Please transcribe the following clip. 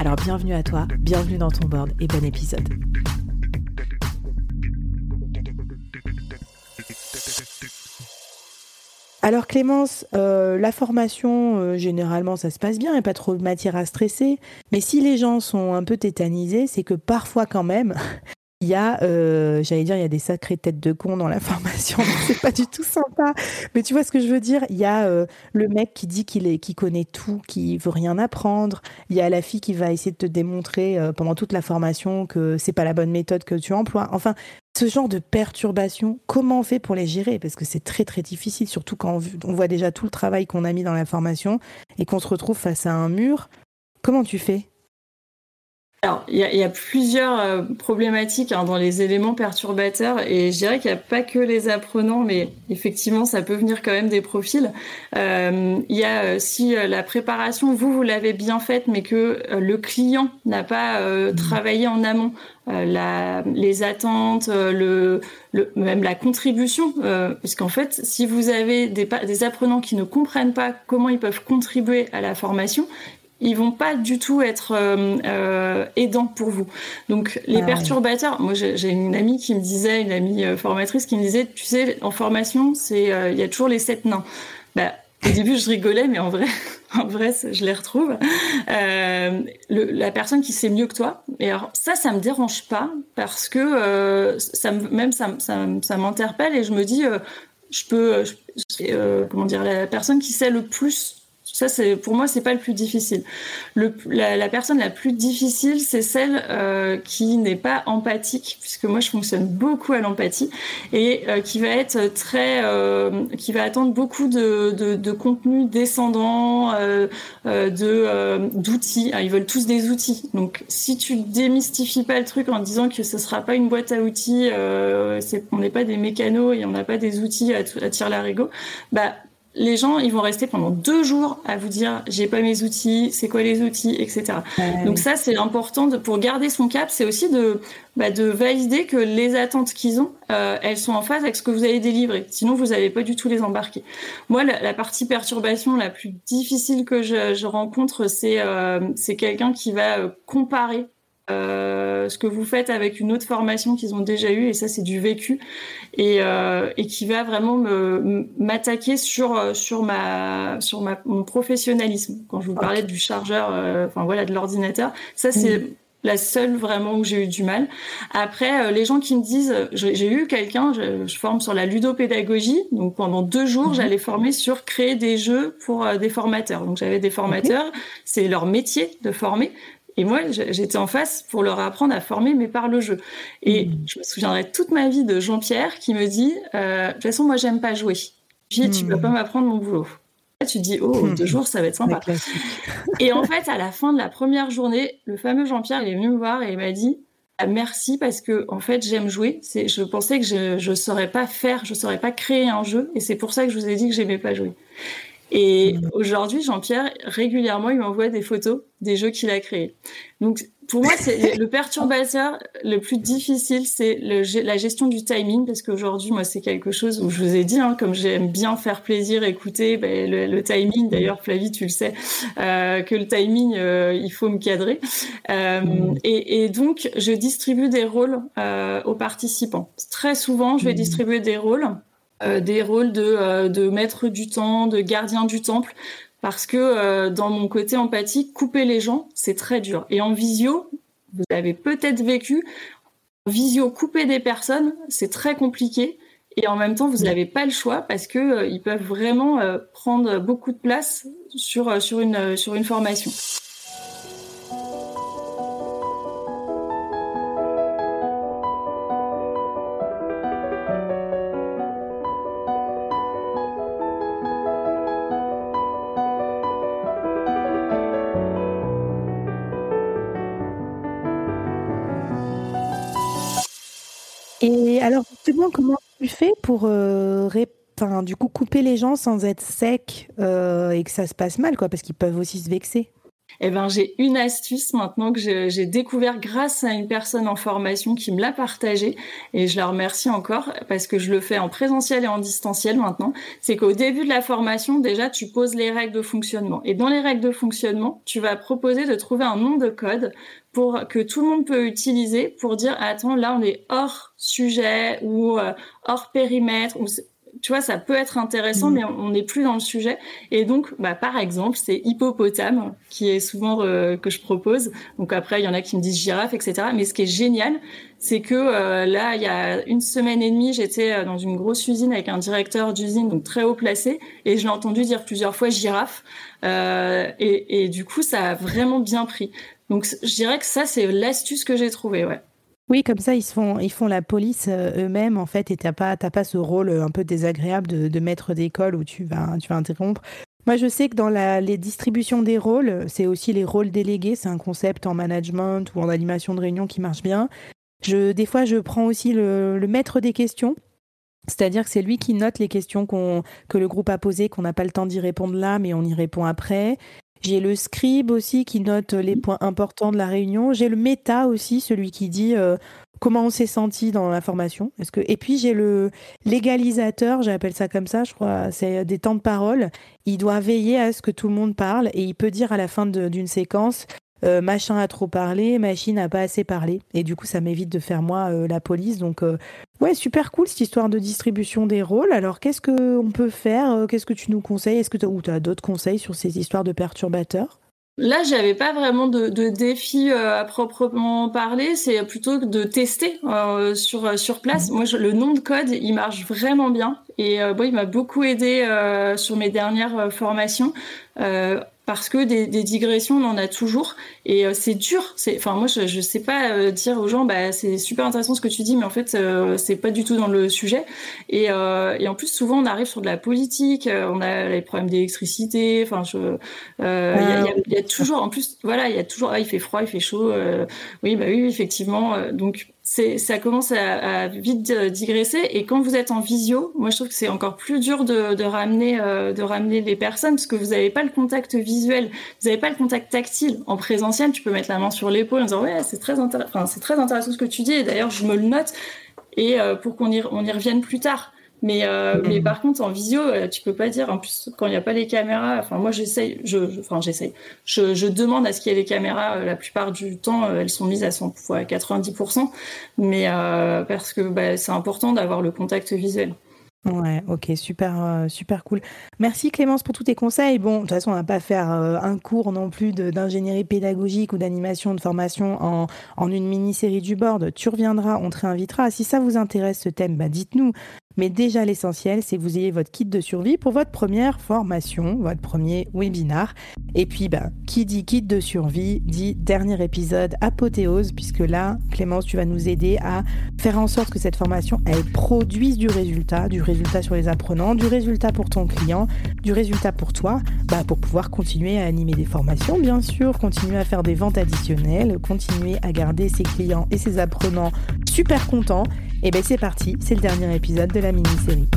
Alors bienvenue à toi, bienvenue dans ton board et bon épisode. Alors Clémence, euh, la formation, euh, généralement ça se passe bien, il n'y a pas trop de matière à stresser. Mais si les gens sont un peu tétanisés, c'est que parfois quand même, il y a, euh, j'allais dire, il y a des sacrées têtes de con dans la formation. c'est pas du tout sympa. Mais tu vois ce que je veux dire? Il y a euh, le mec qui dit qu'il est, qui connaît tout, qui veut rien apprendre. Il y a la fille qui va essayer de te démontrer euh, pendant toute la formation que c'est pas la bonne méthode que tu emploies. Enfin, ce genre de perturbations, comment on fait pour les gérer? Parce que c'est très très difficile, surtout quand on, on voit déjà tout le travail qu'on a mis dans la formation et qu'on se retrouve face à un mur. Comment tu fais? Alors, il y, a, plusieurs euh, problématiques hein, dans les éléments perturbateurs et je dirais qu'il n'y a pas que les apprenants, mais effectivement, ça peut venir quand même des profils. Euh, il y a euh, si la préparation, vous, vous l'avez bien faite, mais que le client n'a pas mmh. travaillé en amont, la, les attentes, le, le, même la contribution, parce qu'en fait, si vous avez des, des apprenants qui ne comprennent pas comment ils peuvent contribuer à la formation, ils vont pas du tout être euh, euh, aidants pour vous. Donc les ah perturbateurs, moi j'ai une amie qui me disait, une amie euh, formatrice qui me disait, tu sais, en formation, c'est il y a toujours les sept nains. Bah, au début je rigolais, mais en vrai, en vrai, je les retrouve. Le, la personne qui sait mieux que toi. Et alors ça, ça me dérange pas parce que ça même ça, ça, ça m'interpelle et je me dis, je peux, comment dire, la personne qui sait le plus ça, c'est pour moi, c'est pas le plus difficile. Le, la, personne la plus difficile, c'est celle euh, qui n'est pas empathique, puisque moi, je fonctionne beaucoup à l'empathie et euh, qui va être très, euh, qui va attendre beaucoup de, de, de contenu descendant, de d'outils. Ah, ils veulent tous des outils. Donc, si tu démystifies pas le truc en disant que ce sera pas une boîte à outils, on n'est pas des mécanos et on n'a pas des outils à, à tirer l'arigot, bah les gens, ils vont rester pendant deux jours à vous dire j'ai pas mes outils, c'est quoi les outils, etc. Donc ça, c'est important de, pour garder son cap, c'est aussi de, bah, de valider que les attentes qu'ils ont, euh, elles sont en phase avec ce que vous allez délivrer. Sinon, vous n'allez pas du tout les embarquer. Moi, la, partie perturbation la plus difficile que je, je rencontre, c'est euh, c'est quelqu'un qui va euh, comparer euh, ce que vous faites avec une autre formation qu'ils ont déjà eue, et ça c'est du vécu, et, euh, et qui va vraiment m'attaquer sur euh, sur ma sur ma mon professionnalisme. Quand je vous parlais du chargeur, euh, enfin voilà, de l'ordinateur, ça c'est la seule vraiment où j'ai eu du mal. Après, les gens qui me disent, j'ai eu quelqu'un, je, je, forme sur la ludopédagogie, donc pendant deux jours, mm-hmm. j'allais former sur créer des jeux pour des formateurs. Donc j'avais des formateurs, c'est leur métier de former, et moi, j'étais en face pour leur apprendre à former, mais par le jeu. Et mmh. je me souviendrai toute ma vie de Jean-Pierre qui me dit, euh, de toute façon, moi, j'aime pas jouer. Puis, mmh. tu peux pas m'apprendre mon boulot. Là, tu te dis, oh, deux jours, ça va être sympa. et en fait, à la fin de la première journée, le fameux Jean-Pierre, il est venu me voir et il m'a dit, ah, merci parce que en fait j'aime jouer. C'est, je pensais que je je saurais pas faire, je saurais pas créer un jeu, et c'est pour ça que je vous ai dit que j'aimais pas jouer. Et mmh. aujourd'hui, Jean-Pierre, régulièrement, il m'envoie des photos des jeux qu'il a créés. Donc, pour moi, c'est le perturbateur le plus difficile, c'est la gestion du timing, parce qu'aujourd'hui, moi, c'est quelque chose où je vous ai dit, hein, comme j'aime bien faire plaisir, écouter ben, le, timing. D'ailleurs, Flavie, tu le sais, euh, que le timing, euh, il faut me cadrer. Euh, et, et, donc, je distribue des rôles aux participants. Très souvent, je vais distribuer des rôles des rôles de, euh, de maître du temps, de gardien du temple, parce que dans mon côté empathique, couper les gens, c'est très dur. Et en visio, vous avez peut-être vécu, en visio, couper des personnes, c'est très compliqué. Et en même temps, vous n'avez pas le choix parce que ils peuvent vraiment prendre beaucoup de place sur sur une sur une formation. Alors justement, comment tu fais pour euh, du coup couper les gens sans être sec euh, et que ça se passe mal, quoi, parce qu'ils peuvent aussi se vexer? Eh ben, j'ai une astuce maintenant que j'ai découvert grâce à une personne en formation qui me l'a partagée et je la remercie encore parce que je le fais en présentiel et en distanciel maintenant. C'est qu'au début de la formation, déjà, tu poses les règles de fonctionnement. Et dans les règles de fonctionnement, tu vas proposer de trouver un nom de code pour que tout le monde peut utiliser pour dire attends là on est hors sujet ou euh, hors périmètre tu vois, ça peut être intéressant, mm. mais on n'est plus dans le sujet. Et donc, bah, par exemple, c'est hippopotame qui est souvent euh, que je propose. Donc après, il y en a qui me disent girafe, etc. Mais ce qui est génial, c'est que euh, là, il y a une semaine et demie, j'étais euh, dans une grosse usine avec un directeur d'usine, donc très haut placé, et je l'ai entendu dire plusieurs fois girafe. Et, et, du coup, ça a vraiment bien pris. Donc, je dirais que ça, c'est l'astuce que j'ai trouvée, ouais. Oui, comme ça, ils, font, ils font la police euh, eux-mêmes, en fait, et tu n'as pas, pas ce rôle euh, un peu désagréable de, maître d'école où tu vas, tu vas interrompre. Moi, je sais que dans la, les distributions des rôles, c'est aussi les rôles délégués. C'est un concept en management ou en animation de réunion qui marche bien. Je, des fois, je prends aussi le maître des questions. C'est-à-dire que c'est lui qui note les questions que le groupe a posées, qu'on n'a pas le temps d'y répondre là, mais on y répond après. J'ai le scribe aussi qui note les points importants de la réunion. J'ai le méta aussi, celui qui dit euh, comment on s'est senti dans la formation. Et puis j'ai le légalisateur, j'appelle ça comme ça, je crois, c'est des temps de parole. Il doit veiller à ce que tout le monde parle et il peut dire à la fin d'une séquence euh, machin a trop parlé, machine a pas assez parlé. Et du coup, ça m'évite de faire moi euh, la police. Donc, ouais, super cool cette histoire de distribution des rôles. Alors, qu'est-ce qu'on peut faire Qu'est-ce que tu nous conseilles? Est-ce que tu as d'autres conseils sur ces histoires de perturbateurs? Là, j'avais pas vraiment de, de défi euh, à proprement parler. C'est plutôt de tester euh, sur euh, sur place. Moi, le nom de code, il marche vraiment bien et bon, il m'a beaucoup aidé sur mes dernières formations parce que des, digressions, on en a toujours. Et euh, c'est dur. Enfin, moi, je, je sais pas euh, dire aux gens, bah, c'est super intéressant ce que tu dis, mais en fait, euh, c'est pas du tout dans le sujet. Et, et, en plus, souvent, on arrive sur de la politique. on a les problèmes d'électricité. Enfin, il y, y, a toujours, en plus, voilà, il y a toujours, ah, il fait froid, il fait chaud. oui, bah oui, effectivement. donc ça commence à, vite digresser. Et quand vous êtes en visio, moi je trouve que c'est encore plus dur de, ramener euh, de ramener les personnes parce que vous n'avez pas le contact visuel, vous n'avez pas le contact tactile. En présentiel, tu peux mettre la main sur l'épaule en disant ouais c'est très intéressant, c'est très intéressant ce que tu dis. Et d'ailleurs je me le note et euh, pour qu'on y, on y revienne plus tard. Mais, euh, mais par contre, en visio, euh, tu peux pas dire. En plus, quand il n'y a pas les caméras, enfin, moi, j'essaye, je, enfin, j'essaye. Je, je, demande à ce qu'il y ait les caméras. Euh, la plupart du temps, elles sont mises à 100, à 90%. Mais parce que bah, c'est important d'avoir le contact visuel. Ouais, ok, super, super cool. Merci Clémence pour tous tes conseils. Bon, de toute façon, on va pas faire un cours non plus d'ingénierie pédagogique ou d'animation de formation en, en une mini-série du board. Tu reviendras, on te réinvitera. Si ça vous intéresse ce thème, bah dites-nous. Mais déjà, l'essentiel, c'est que vous ayez votre kit de survie pour votre première formation, votre premier webinar. Et puis, ben, qui dit kit de survie dit dernier épisode apothéose, puisque là, Clémence, tu vas nous aider à faire en sorte que cette formation, elle produise du résultat, du résultat sur les apprenants, du résultat pour ton client, du résultat pour toi, bah, pour pouvoir continuer à animer des formations, bien sûr, continuer à faire des ventes additionnelles, continuer à garder ses clients et ses apprenants super contents et bien c'est parti, c'est le dernier épisode de la mini-série.